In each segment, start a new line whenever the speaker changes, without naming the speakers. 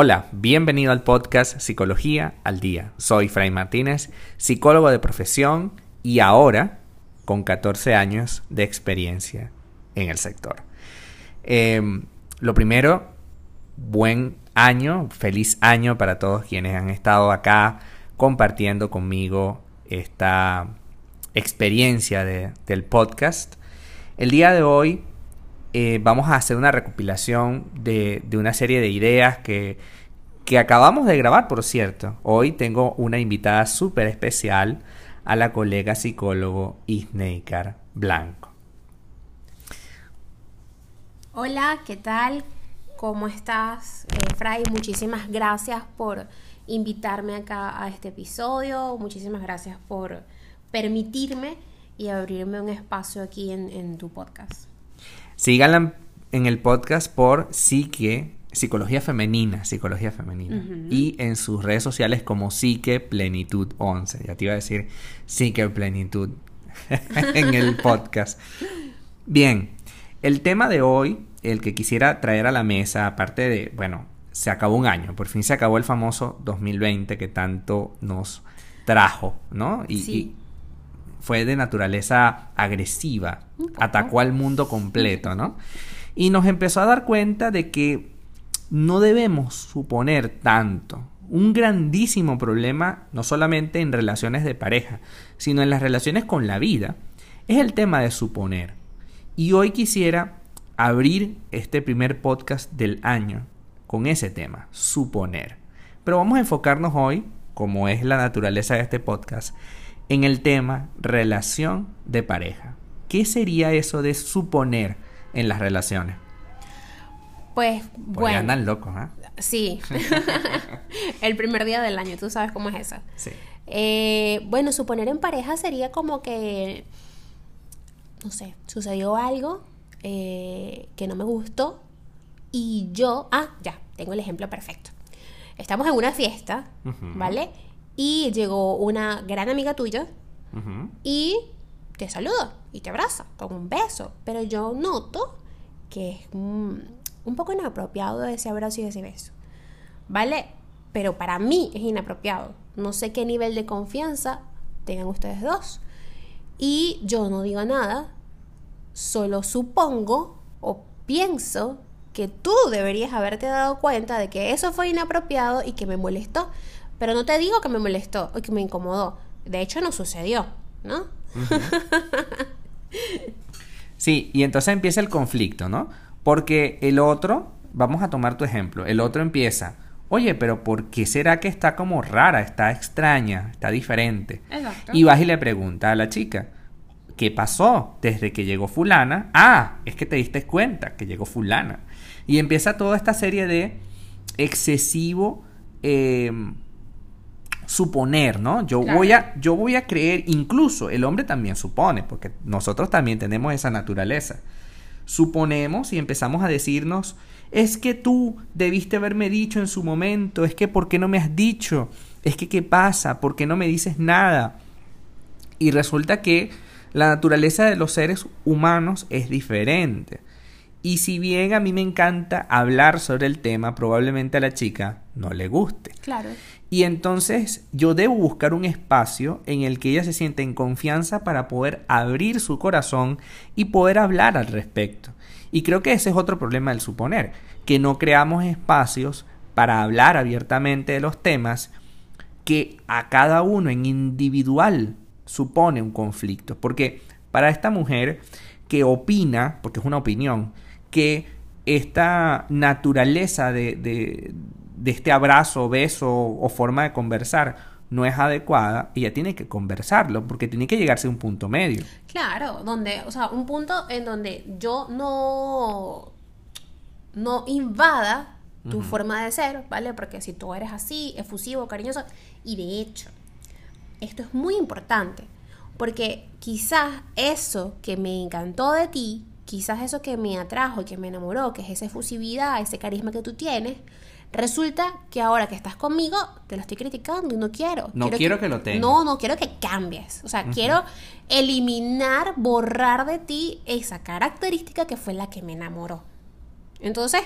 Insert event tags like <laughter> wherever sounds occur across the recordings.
Hola, bienvenido al podcast Psicología al Día. Soy Fray Martínez, psicólogo de profesión y ahora con 14 años de experiencia en el sector. Em, lo primero, buen año, feliz año para todos quienes han estado acá compartiendo conmigo esta experiencia del podcast. El día de hoy eh, vamos a hacer una recopilación de, una serie de ideas que, que, acabamos de grabar, por cierto. Hoy tengo una invitada súper especial a la colega psicólogo Isneikar Blanco.
Hola, ¿qué tal? ¿Cómo estás, eh, Fray? Muchísimas gracias por invitarme acá a este episodio. Muchísimas gracias por permitirme y abrirme un espacio aquí en tu podcast.
Síganla en el podcast por Psique, Psicología Femenina, Psicología Femenina. Y en sus redes sociales como Psique Plenitud 11. Ya te iba a decir Psique Plenitud <laughs> en el podcast. Bien, el tema de hoy, el que quisiera traer a la mesa, aparte de, bueno, se acabó un año, por fin se acabó el famoso 2020 que tanto nos trajo, ¿no? Y, sí fue de naturaleza agresiva, atacó al mundo completo, ¿no? Y nos empezó a dar cuenta de que no debemos suponer tanto. Un grandísimo problema, no solamente en relaciones de pareja, sino en las relaciones con la vida, es el tema de suponer. Y hoy quisiera abrir este primer podcast del año con ese tema, suponer. Pero vamos a enfocarnos hoy, como es la naturaleza de este podcast, en el tema relación de pareja. ¿Qué sería eso de suponer en las relaciones?
Pues bueno.
andan locos, ¿ah?
Sí. <laughs> el primer día del año, tú sabes cómo es eso.
Sí.
Eh, bueno, suponer en pareja sería como que, no sé, sucedió algo eh, que no me gustó y yo, ah, ya, tengo el ejemplo perfecto. Estamos en una fiesta, ¿vale? Y llegó una gran amiga tuya y te saluda y te abraza con un beso. Pero yo noto que es un, poco inapropiado ese abrazo y ese beso. ¿Vale? Pero para mí es inapropiado. No sé qué nivel de confianza tengan ustedes dos. Y yo no digo nada, solo supongo o pienso que tú deberías haberte dado cuenta de que eso fue inapropiado y que me molestó. Pero no te digo que me molestó o que me incomodó. De hecho, no sucedió, ¿no?
sí, y entonces empieza el conflicto, ¿no? Porque el otro, vamos a tomar tu ejemplo, el otro empieza, oye, pero ¿por qué será que está como rara, está extraña, está diferente? Exacto. Y vas y le pregunta a la chica, ¿qué pasó desde que llegó fulana? Ah, es que te diste cuenta que llegó fulana. Y empieza toda esta serie de excesivo... Eh, suponer, ¿no? Yo, voy a, yo voy a creer, incluso el hombre también supone, porque nosotros también tenemos esa naturaleza. Suponemos y empezamos a decirnos, es que tú debiste haberme dicho en su momento, es que ¿por qué no me has dicho? Es que ¿qué pasa? ¿Por qué no me dices nada? Y resulta que la naturaleza de los seres humanos es diferente. Y si bien a mí me encanta hablar sobre el tema, probablemente a la chica no le guste.
Claro.
Y entonces yo debo buscar un espacio en el que ella se sienta en confianza para poder abrir su corazón y poder hablar al respecto. Y creo que ese es otro problema del suponer, que no creamos espacios para hablar abiertamente de los temas que a cada uno en individual supone un conflicto. Porque para esta mujer que opina, porque es una opinión, que esta naturaleza de, de este abrazo, beso o forma de conversar no es adecuada, ella tiene que conversarlo porque tiene que llegarse a un punto medio.
Claro, donde, o sea, un punto en donde yo no no invada tu forma de ser, ¿vale? Porque si tú eres así, efusivo, cariñoso, y de hecho, esto es muy importante, porque quizás eso que me encantó de ti, quizás eso que me atrajo y que me enamoró, que es esa efusividad, ese carisma que tú tienes, Resulta que ahora que estás conmigo, te lo estoy criticando y no quiero.
No quiero, que, lo tengas.
No, no quiero que cambies. O sea, quiero eliminar, borrar de ti esa característica que fue la que me enamoró. Entonces,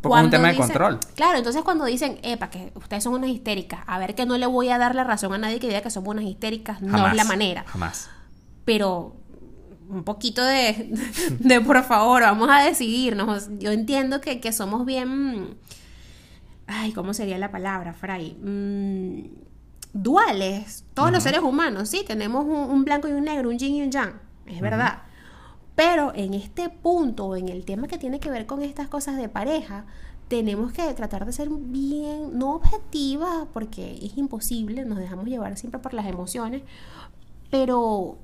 Porque es un tema de control.
Claro, entonces cuando dicen, epa, que ustedes son unas histéricas, a ver que no le voy a dar la razón a nadie que diga que somos unas histéricas, no es la manera.
Jamás.
Pero un poquito de, de por favor, vamos a decidirnos. Yo entiendo que, que somos bien. Ay, ¿cómo sería la palabra, Fray? Mm, duales. Todos los seres humanos, sí, tenemos un, un blanco y un negro, un yin y un yang. Es verdad. Pero en este punto, en el tema que tiene que ver con estas cosas de pareja, tenemos que tratar de ser bien, no objetivas, porque es imposible, nos dejamos llevar siempre por las emociones, pero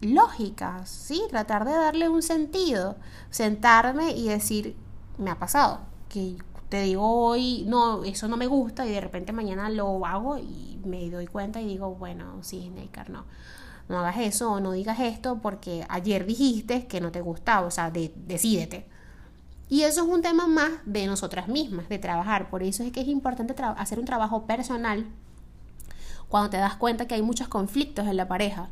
lógicas, ¿sí? Tratar de darle un sentido, sentarme y decir, me ha pasado, que te digo hoy, no, eso no me gusta y de repente mañana lo hago y me doy cuenta y digo, bueno, sí, Snaker, no. No hagas eso o no digas esto porque ayer dijiste que no te gustaba, o sea, de- decídete. Y eso es un tema más de nosotras mismas, de trabajar. Por eso es que es importante hacer un trabajo personal cuando te das cuenta que hay muchos conflictos en la pareja.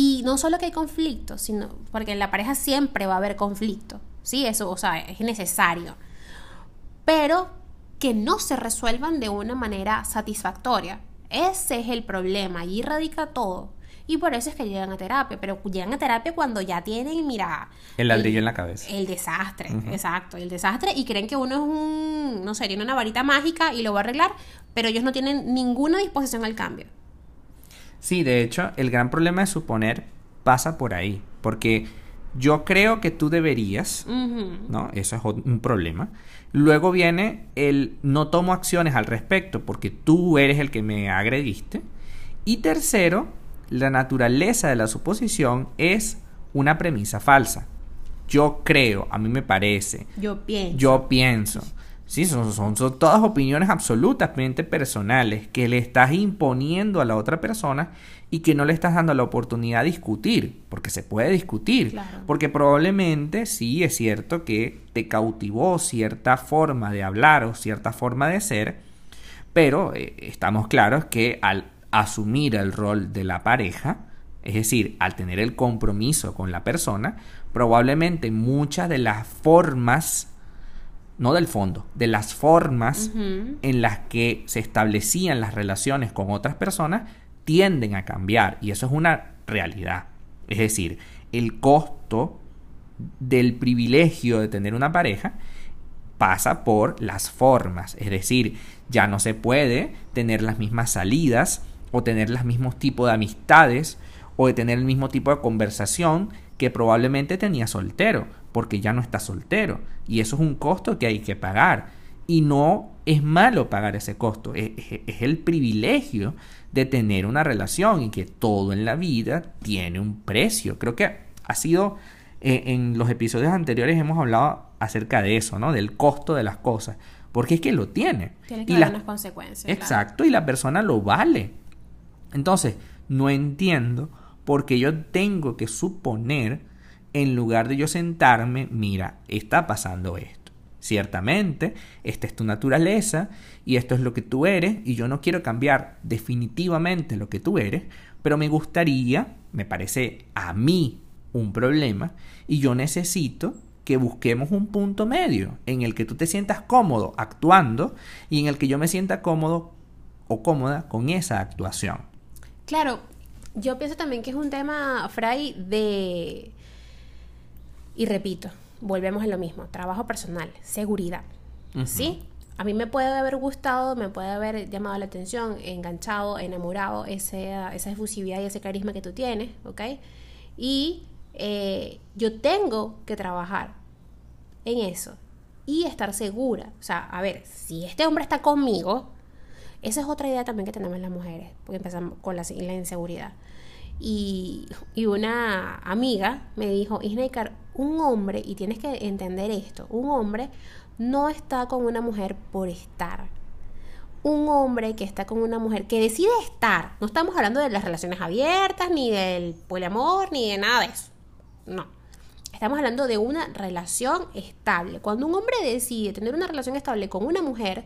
Y no solo que hay conflictos, sino porque en la pareja siempre va a haber conflicto. Sí, eso, o sea, es necesario. Pero que no se resuelvan de una manera satisfactoria. Ese es el problema, allí radica todo. Y por eso es que llegan a terapia, pero llegan a terapia cuando ya tienen, mira,
El ladrillo en la cabeza.
el desastre, exacto, el desastre. Y creen que uno es un, no sé, tiene una varita mágica y lo va a arreglar, pero ellos no tienen ninguna disposición al cambio.
Sí, de hecho, el gran problema de suponer pasa por ahí. Porque yo creo que tú deberías. ¿no? Eso es un problema. Luego viene el no tomo acciones al respecto porque tú eres el que me agrediste. Y tercero, la naturaleza de la suposición es una premisa falsa. Yo creo, a mí me parece,
Yo pienso.
yo pienso. Sí, son, son, son todas opiniones absolutamente personales que le estás imponiendo a la otra persona y que no le estás dando la oportunidad de discutir, porque se puede discutir,
Claro.
porque probablemente sí es cierto que te cautivó cierta forma de hablar o cierta forma de ser, pero eh, estamos claros que al asumir el rol de la pareja, es decir, al tener el compromiso con la persona, probablemente muchas de las formas, no del fondo, de las formas en las que se establecían las relaciones con otras personas tienden a cambiar y eso es una realidad. Es decir, el costo del privilegio de tener una pareja pasa por las formas, es decir, ya no se puede tener las mismas salidas o tener los mismos tipos de amistades o de tener el mismo tipo de conversación que probablemente tenía soltero, porque ya no está soltero y eso es un costo que hay que pagar y no es malo pagar ese costo, es, es- es el privilegio de tener una relación y que todo en la vida tiene un precio. Creo que ha sido eh, en los episodios anteriores hemos hablado acerca de eso, ¿no? Del costo de las cosas, porque es que lo tiene.
Tiene que
Y
haber
la-
unas consecuencias. claro.
Exacto, y la persona lo vale. Entonces, no entiendo por qué yo tengo que suponer, en lugar de yo sentarme, mira, está pasando esto. Ciertamente, esta es tu naturaleza y esto es lo que tú eres y yo no quiero cambiar definitivamente lo que tú eres, pero me gustaría, me parece a mí un problema y yo necesito que busquemos un punto medio en el que tú te sientas cómodo actuando y en el que yo me sienta cómodo o cómoda con esa actuación.
Claro, yo pienso también que es un tema, Fray, de... Y repito, volvemos a lo mismo, trabajo personal, seguridad. ¿Sí? A mí me puede haber gustado, me puede haber llamado la atención, enganchado, enamorado ese, esa efusividad y ese carisma que tú tienes, ¿ok? Y eh, yo tengo que trabajar en eso y estar segura. O sea, a ver, si este hombre está conmigo, esa es otra idea también que tenemos las mujeres, porque empezamos con la, la inseguridad. Y, y una amiga me dijo, Isnaikar, un hombre, y tienes que entender esto, un hombre no está con una mujer por estar. Un hombre que está con una mujer que decide estar, no estamos hablando de las relaciones abiertas, ni del poliamor, ni de nada de eso. No. Estamos hablando de una relación estable. Cuando un hombre decide tener una relación estable con una mujer,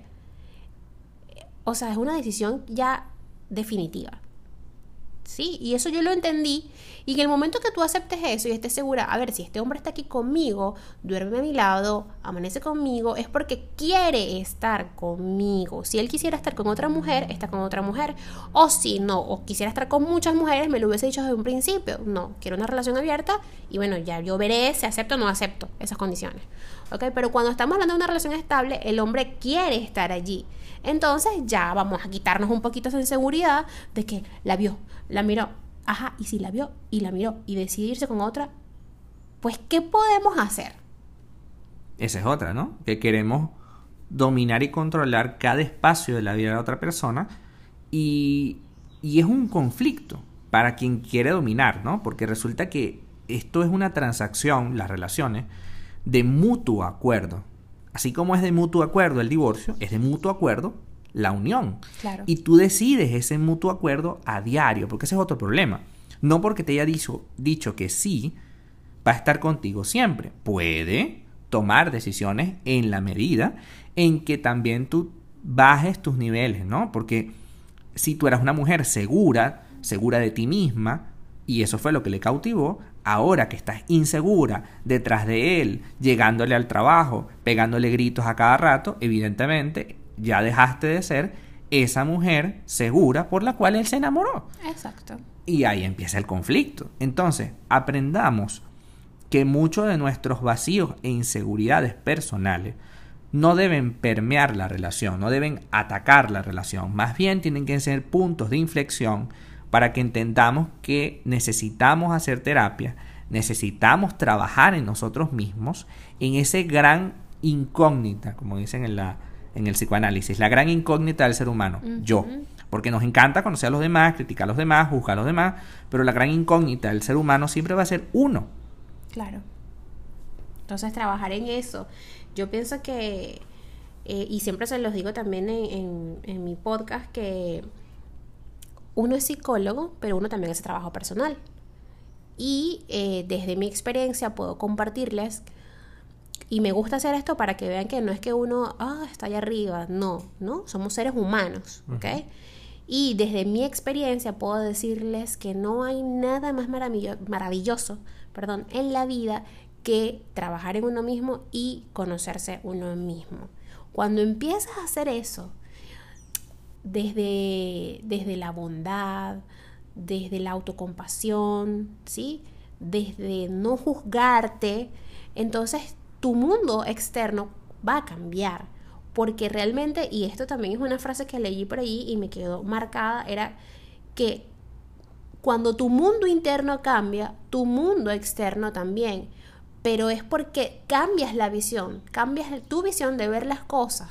o sea, es una decisión ya definitiva. Sí, y eso yo lo entendí. Y en el momento que tú aceptes eso y estés segura, a ver, si este hombre está aquí conmigo, duerme a mi lado, amanece conmigo, es porque quiere estar conmigo. Si él quisiera estar con otra mujer, está con otra mujer. O si no, o quisiera estar con muchas mujeres, me lo hubiese dicho desde un principio. No, quiero una relación abierta y bueno, ya yo veré si acepto o no acepto esas condiciones. ¿Ok? Pero cuando estamos hablando de una relación estable, el hombre quiere estar allí. Entonces ya vamos a quitarnos un poquito esa inseguridad de que la vio, la miró, ajá, y si la vio y la miró y decidirse con otra, pues ¿qué podemos hacer?
Esa es otra, ¿no? Que queremos dominar y controlar cada espacio de la vida de la otra persona y, y es un conflicto para quien quiere dominar, ¿no? Porque resulta que esto es una transacción, las relaciones, de mutuo acuerdo. Así como es de mutuo acuerdo el divorcio, es de mutuo acuerdo la unión.
Claro.
Y tú decides ese mutuo acuerdo a diario, porque ese es otro problema. No porque te haya dicho, dicho que sí, va a estar contigo siempre. Puede tomar decisiones en la medida en que también tú bajes tus niveles, ¿no? Porque si tú eras una mujer segura, segura de ti misma, y eso fue lo que le cautivó, ahora que estás insegura detrás de él, llegándole al trabajo, pegándole gritos a cada rato, evidentemente ya dejaste de ser esa mujer segura por la cual él se enamoró.
Exacto.
Y ahí empieza el conflicto. Entonces, aprendamos que muchos de nuestros vacíos e inseguridades personales no deben permear la relación, no deben atacar la relación, más bien tienen que ser puntos de inflexión para que entendamos que necesitamos hacer terapia, necesitamos trabajar en nosotros mismos, en ese gran incógnita, como dicen en, la, en el psicoanálisis, la gran incógnita del ser humano, yo. Porque nos encanta conocer a los demás, criticar a los demás, juzgar a los demás, pero la gran incógnita del ser humano siempre va a ser uno.
Claro. Entonces, trabajar en eso. Yo pienso que, eh, y siempre se los digo también en, en, en mi podcast, que uno es psicólogo, pero uno también hace trabajo personal. Y eh, desde mi experiencia puedo compartirles, y me gusta hacer esto para que vean que no es que uno, ah, está allá arriba, no, ¿no? Somos seres humanos, ¿ok? Y desde mi experiencia puedo decirles que no hay nada más maravillo maravilloso perdón, en la vida que trabajar en uno mismo y conocerse uno mismo. Cuando empiezas a hacer eso, desde, desde la bondad, desde la autocompasión, ¿sí? Desde no juzgarte, entonces tu mundo externo va a cambiar. Porque realmente, y esto también es una frase que leí por ahí y me quedó marcada, era que cuando tu mundo interno cambia, tu mundo externo también. Pero es porque cambias la visión, cambias tu visión de ver las cosas.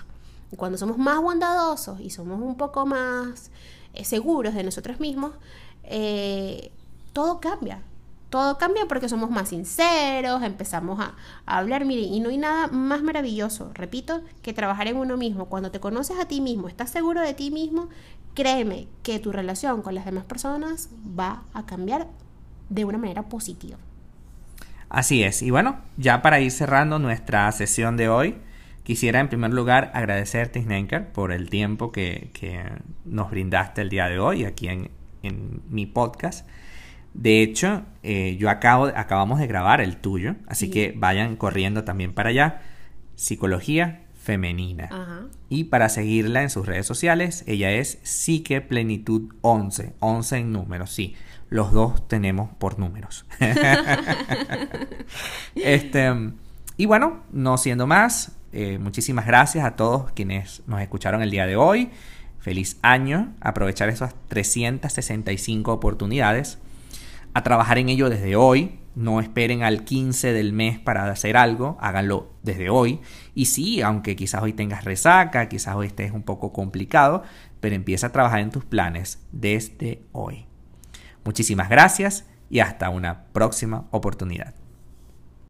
Cuando somos más bondadosos y somos un poco más eh, seguros de nosotros mismos, eh, todo cambia. Todo cambia porque somos más sinceros, empezamos a, a hablar, mire, y no hay nada más maravilloso, repito, que trabajar en uno mismo. Cuando te conoces a ti mismo, estás seguro de ti mismo, créeme que tu relación con las demás personas va a cambiar de una manera positiva.
Así es. Y bueno, ya para ir cerrando nuestra sesión de hoy, quisiera en primer lugar agradecerte, Snenker, por el tiempo que, que, nos brindaste el día de hoy aquí en, en mi podcast. De hecho, eh, yo acabo, acabamos de grabar el tuyo, así sí. que vayan corriendo también para allá. Psicología femenina.
Ajá.
Y para seguirla en sus redes sociales, ella es Psique Plenitud 11, 11 en números, sí. Los dos tenemos por números. <laughs> <laughs> este, y bueno, no siendo más, eh, muchísimas gracias a todos quienes nos escucharon el día de hoy. Feliz año. Aprovechar esas 365 oportunidades. A trabajar en ello desde hoy. No esperen al 15 del mes para hacer algo. Háganlo desde hoy. Y sí, aunque quizás hoy tengas resaca, quizás hoy estés un poco complicado, pero empieza a trabajar en tus planes desde hoy. Muchísimas gracias y hasta una próxima oportunidad.